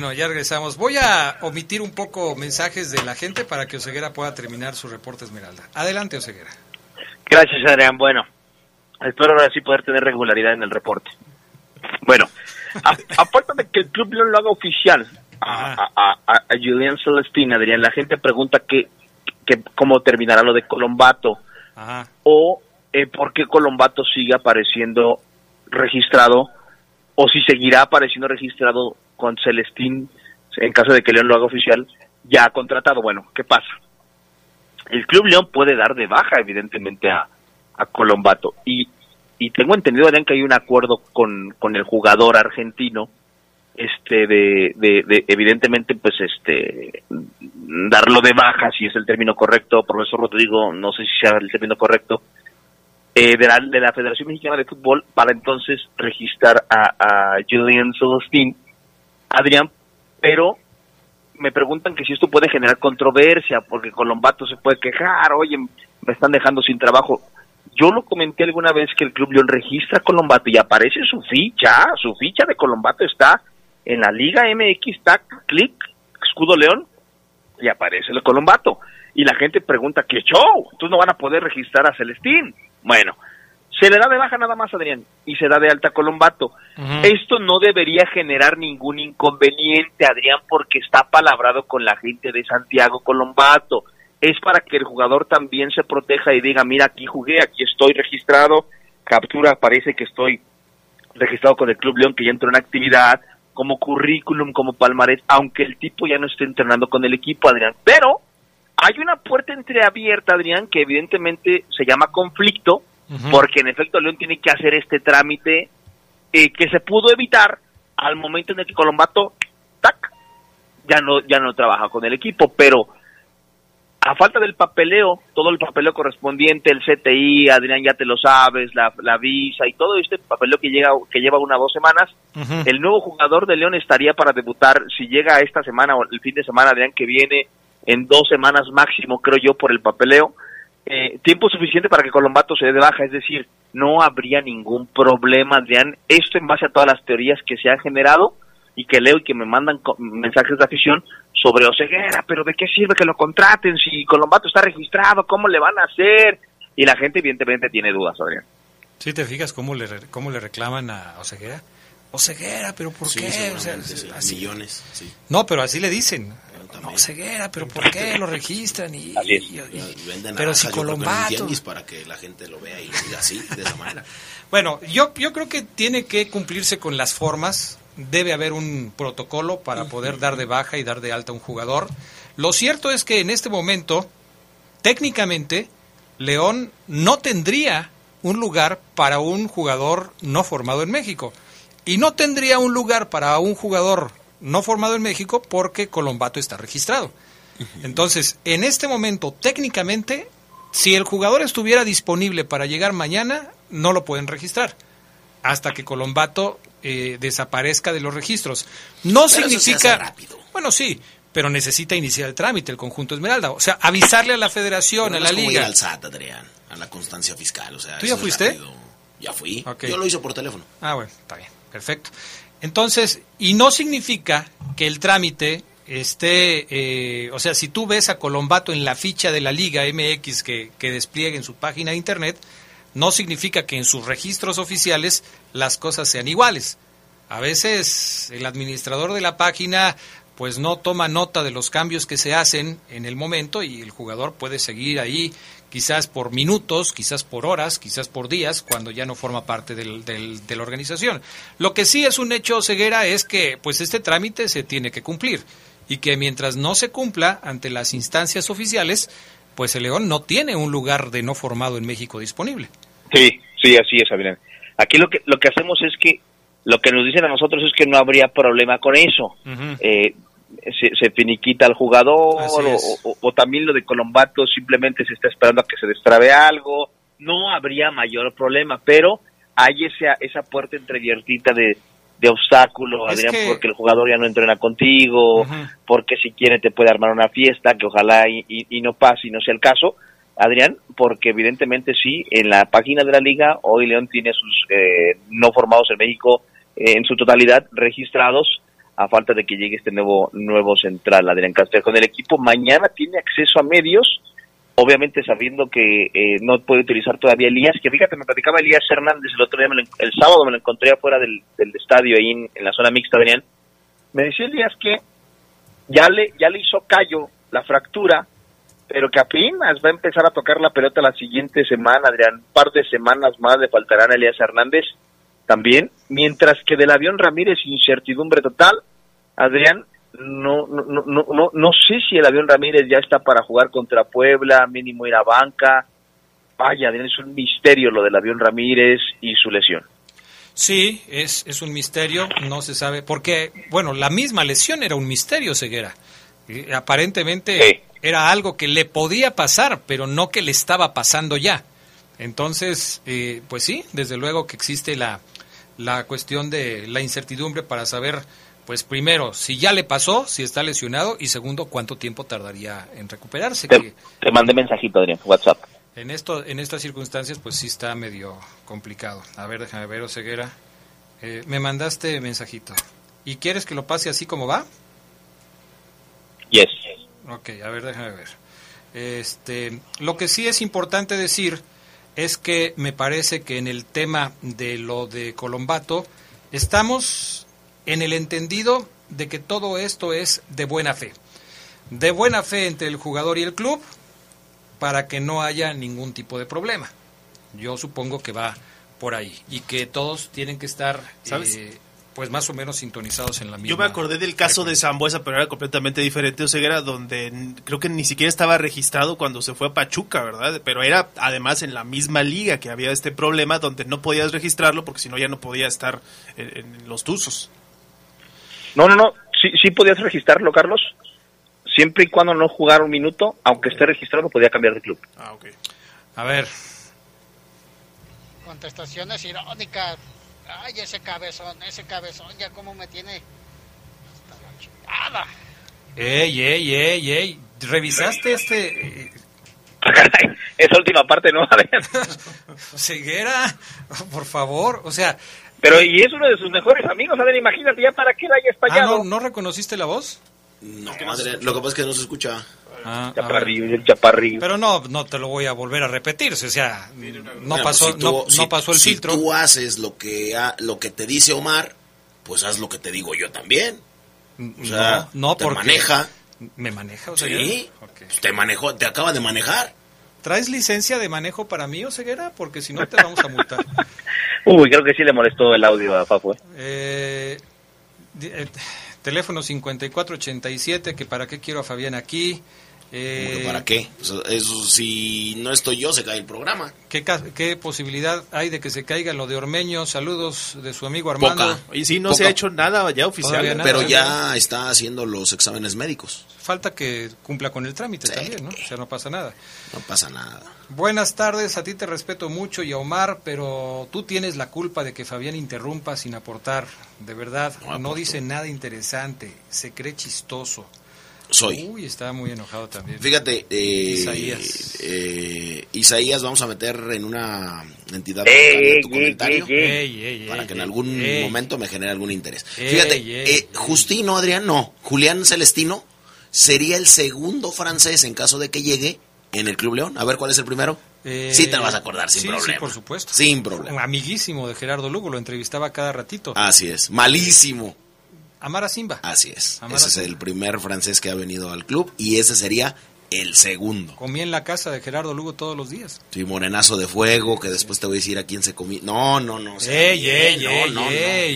Bueno, ya regresamos. Voy a omitir un poco mensajes de la gente para que Oseguera pueda terminar su reporte Esmeralda. Adelante, Oseguera.
Gracias, Adrián. Bueno, espero ahora sí poder tener regularidad en el reporte. Bueno, aparte de que el club no lo haga oficial a, a, a, Julian Celestine, Adrián, la gente pregunta que, que cómo terminará lo de Colombato o eh, por qué Colombato sigue apareciendo registrado o si seguirá apareciendo registrado con Celestín en caso de que León lo haga oficial ya ha contratado. Bueno, ¿qué pasa? El Club León puede dar de baja evidentemente a, a Colombato y, y tengo entendido Adrián que hay un acuerdo con, con el jugador argentino este de, de, evidentemente pues este darlo de baja si es el término correcto profesor Rodrigo no sé si sea el término correcto eh, de, la, de la Federación Mexicana de Fútbol para entonces registrar a, a Julian Celestin, Adrián, pero me preguntan que si esto puede generar controversia, porque Colombato se puede quejar, oye, me están dejando sin trabajo. Yo lo comenté alguna vez que el Club León registra a Colombato y aparece su ficha, su ficha de Colombato está en la Liga MX, está clic, escudo León, y aparece el Colombato. Y la gente pregunta, ¿qué show? Entonces no van a poder registrar a Celestín. Bueno, se le da de baja nada más, Adrián, y se da de alta Colombato. Esto no debería generar ningún inconveniente, Adrián, porque está palabrado con la gente de Santiago Colombato. Es para que el jugador también se proteja y diga, mira, aquí jugué, aquí estoy registrado, captura, parece que estoy registrado con el Club León, que ya entró en actividad, como currículum, como palmarés, aunque el tipo ya no esté entrenando con el equipo, Adrián. Pero hay una puerta entreabierta, Adrián, que evidentemente se llama conflicto, porque en efecto León tiene que hacer este trámite eh, que se pudo evitar al momento en el que Colombato, tac, ya no, ya no trabaja con el equipo, pero a falta del papeleo, todo el papeleo correspondiente, el CTI, Adrián ya te lo sabes, la, la visa y todo este papeleo que llega que lleva una o dos semanas, el nuevo jugador de León estaría para debutar si llega esta semana o el fin de semana, Adrián, que viene en dos semanas máximo, creo yo, por el papeleo. Eh, tiempo suficiente para que Colombato se dé de baja, es decir, no habría ningún problema, Adrián. Esto en base a todas las teorías que se han generado y que leo y que me mandan mensajes de afición sobre Oseguera, pero ¿de qué sirve que lo contraten si Colombato está registrado? ¿Cómo le van a hacer? Y la gente evidentemente tiene dudas, Adrián.
¿Sí te fijas cómo le, cómo le reclaman a Oseguera? Oseguera, pero ¿por qué?
millones,
No, pero así le dicen. No, ceguera, pero ¿por qué lo registran? Y, pero si Colombato.
para que la gente lo vea y así, de esa manera.
bueno, yo, yo creo que tiene que cumplirse con las formas. Debe haber un protocolo para poder dar de baja y dar de alta a un jugador. Lo cierto es que en este momento, técnicamente, León no tendría un lugar para un jugador no formado en México. Y no tendría un lugar para un jugador no formado en México porque Colombato está registrado. Entonces, en este momento, técnicamente, si el jugador estuviera disponible para llegar mañana, no lo pueden registrar hasta que Colombato eh, desaparezca de los registros. No significa... Bueno, sí, pero necesita iniciar el trámite el conjunto Esmeralda. O sea, avisarle a la federación, a la liga.
al SAT, Adrián, a la constancia fiscal. O sea,
¿Tú ya fuiste?
Ya fui. Yo lo hice por teléfono.
Ah, bueno, está bien, perfecto. Entonces, y no significa que el trámite esté, eh, o sea, si tú ves a Colombato en la ficha de la Liga MX que, que despliegue en su página de internet, no significa que en sus registros oficiales las cosas sean iguales. A veces el administrador de la página pues no toma nota de los cambios que se hacen en el momento y el jugador puede seguir ahí quizás por minutos, quizás por horas, quizás por días, cuando ya no forma parte del, de la organización. Lo que sí es un hecho ceguera es que pues este trámite se tiene que cumplir y que mientras no se cumpla ante las instancias oficiales, pues el León no tiene un lugar de no formado en México disponible.
Sí, sí, así es, Adrián. Aquí lo que, lo que hacemos es que lo que nos dicen a nosotros es que no habría problema con eso se, se finiquita al jugador o, también lo de Colombato simplemente se está esperando a que se destrabe algo, no habría mayor problema, pero hay esa, esa puerta entreabiertita de, de obstáculo, Adrián, porque el jugador ya no entrena contigo, porque si quiere te puede armar una fiesta, que ojalá y, y, no pase y no sea el caso, Adrián, porque evidentemente sí, en la página de la liga, hoy León tiene sus eh, no formados en México eh, en su totalidad registrados, a falta de que llegue este nuevo nuevo central, Adrián Castel. Con el equipo mañana tiene acceso a medios, obviamente sabiendo que eh, no puede utilizar todavía Elías, que fíjate, me platicaba Elías Hernández el otro día, el sábado me lo encontré afuera del, estadio, ahí en, en, la zona mixta, Adrián. Me decía Elías que ya le, ya le hizo callo la fractura, pero que apenas va a empezar a tocar la pelota la siguiente semana, Adrián. Un par de semanas más le faltarán a Elías Hernández también, mientras que del avión Ramírez incertidumbre total, Adrián, no, no, no, no, no sé si el avión Ramírez ya está para jugar contra Puebla, mínimo ir a banca. Vaya, Adrián, es un misterio lo del avión Ramírez y su lesión.
Sí, es, es un misterio, no se sabe, porque, bueno, la misma lesión era un misterio, Ceguera. Y aparentemente sí. era algo que le podía pasar, pero no que le estaba pasando ya. Entonces, eh, pues sí, desde luego que existe la, la cuestión de la incertidumbre para saber, pues primero, si ya le pasó, si está lesionado, y segundo, cuánto tiempo tardaría en recuperarse.
Te,
que
te mandé mensajito, Adrián, WhatsApp.
En, esto, en estas circunstancias, pues sí está medio complicado. A ver, déjame ver, Oseguera. Eh, me mandaste mensajito. ¿Y quieres que lo pase así como va?
Yes.
Ok, a ver, déjame ver. Este, lo que sí es importante decir es que me parece que en el tema de lo de Colombato estamos en el entendido de que todo esto es de buena fe. De buena fe entre el jugador y el club para que no haya ningún tipo de problema. Yo supongo que va por ahí y que todos tienen que estar eh, pues más o menos sintonizados en la misma.
Yo me acordé del caso de Zambuesa, pero era completamente diferente, o sea, era donde creo que ni siquiera estaba registrado cuando se fue a Pachuca, ¿verdad? Pero era además en la misma liga que había este problema donde no podías registrarlo porque si no ya no podía estar en, en los Tuzos.
No, no, no, sí, sí podías registrarlo, Carlos. Siempre y cuando no jugara un minuto, aunque esté registrado, podía cambiar de club.
Ah, ok.
A ver.
Contestaciones irónicas. Ay, ese cabezón, ese cabezón, ya como me tiene hasta la chingada.
Ey, ey, ey, ey. ¿Revisaste este...?
Esa última parte no,
Ceguera, por favor, o sea...
Pero, y es uno de sus mejores amigos, a ver, imagínate ya para qué la haya estallado.
Ah, ¿no, ¿no reconociste la voz?
No, madre, lo que pasa es que no se escucha.
Ah,
chaparrillo, el chaparrillo.
Pero no, no te lo voy a volver a repetir, o sea, no
Bueno,
pasó,
si tú-
no,
si-
no pasó el
si
filtro.
tú haces lo que, ha- lo que te dice Omar, pues haz lo que te digo yo también. O sea,
no, no,
te
porque
maneja.
me maneja, o sea,
Sí, pues te manejó, te acaba de manejar.
¿Traes licencia de manejo para mí, o ceguera? Porque si no te vamos a multar.
Uy, creo que sí le molestó el audio a Fafo. ¿eh?
Eh, eh, teléfono 5487, que para qué quiero a Fabián aquí. Eh,
¿Cómo que ¿Para qué? Pues, eso, si no estoy yo, se cae el programa.
¿qué, posibilidad hay de que se caiga lo de Ormeño? Saludos de su amigo Armando.
Poca.
Y sí, no
Poca.
se ha hecho nada ya oficial.
Nada,
Pero ya está haciendo los exámenes médicos.
Falta que cumpla con el trámite también, ¿no? O sea, no pasa nada.
No pasa nada.
Buenas tardes, a ti te respeto mucho y a Omar, pero tú tienes la culpa de que Fabián interrumpa sin aportar. De verdad, no, dice nada interesante, se cree chistoso.
Soy.
Uy, está muy enojado también.
Fíjate, eh,
Isaías.
eh, Isaías, vamos a meter en una entidad
Ey,
tu
ey,
comentario
ey, ey.
Para que en algún
ey.
momento me genere algún interés. Fíjate,
ey,
eh. Justino, Adrián, no. Julián Celestino sería el segundo francés en caso de que llegue en el Club León. A ver, ¿cuál es el primero?
Eh,
sí te vas a acordar sin
sí,
problema.
Sí, por supuesto.
Sin problema.
Un amiguísimo de Gerardo Lugo, lo entrevistaba cada ratito.
Así es. Malísimo.
Amara Simba.
Así es.
Amara
ese es el primer francés que ha venido al club y ese sería el segundo.
Comía en la casa de Gerardo Lugo todos los días.
Sí, morenazo de fuego, que después te voy a decir a quién se comió. No, no, no.
ey, ey,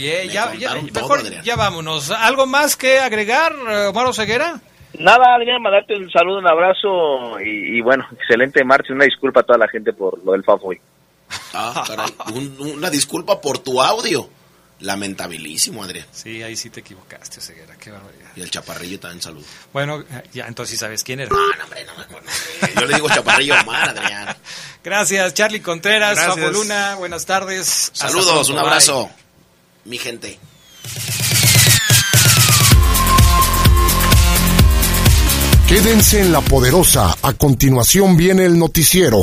ey, ya,
todo,
vámonos. ¿Algo más que agregar, eh, Omar Ceguera?
Nada, Adrián, mandarte un saludo, un abrazo y, y bueno, excelente martes. Una disculpa a toda la gente por lo del Fafo hoy.
Ah, caray. Un- una disculpa por tu audio. Lamentabilísimo, Adrián.
Sí, ahí sí te equivocaste, Ceguera, qué barbaridad.
Y el chaparrillo también saludo.
Bueno, ya entonces sabes quién era.
No, no, hombre, no me acuerdo. Yo le digo chaparrillo a Omar, Adrián.
Gracias, Charlie Contreras,
Gracias.
Luna, buenas tardes.
Saludos,
pronto,
un
bye.
abrazo. Mi gente.
Quédense en la poderosa. A continuación viene el noticiero.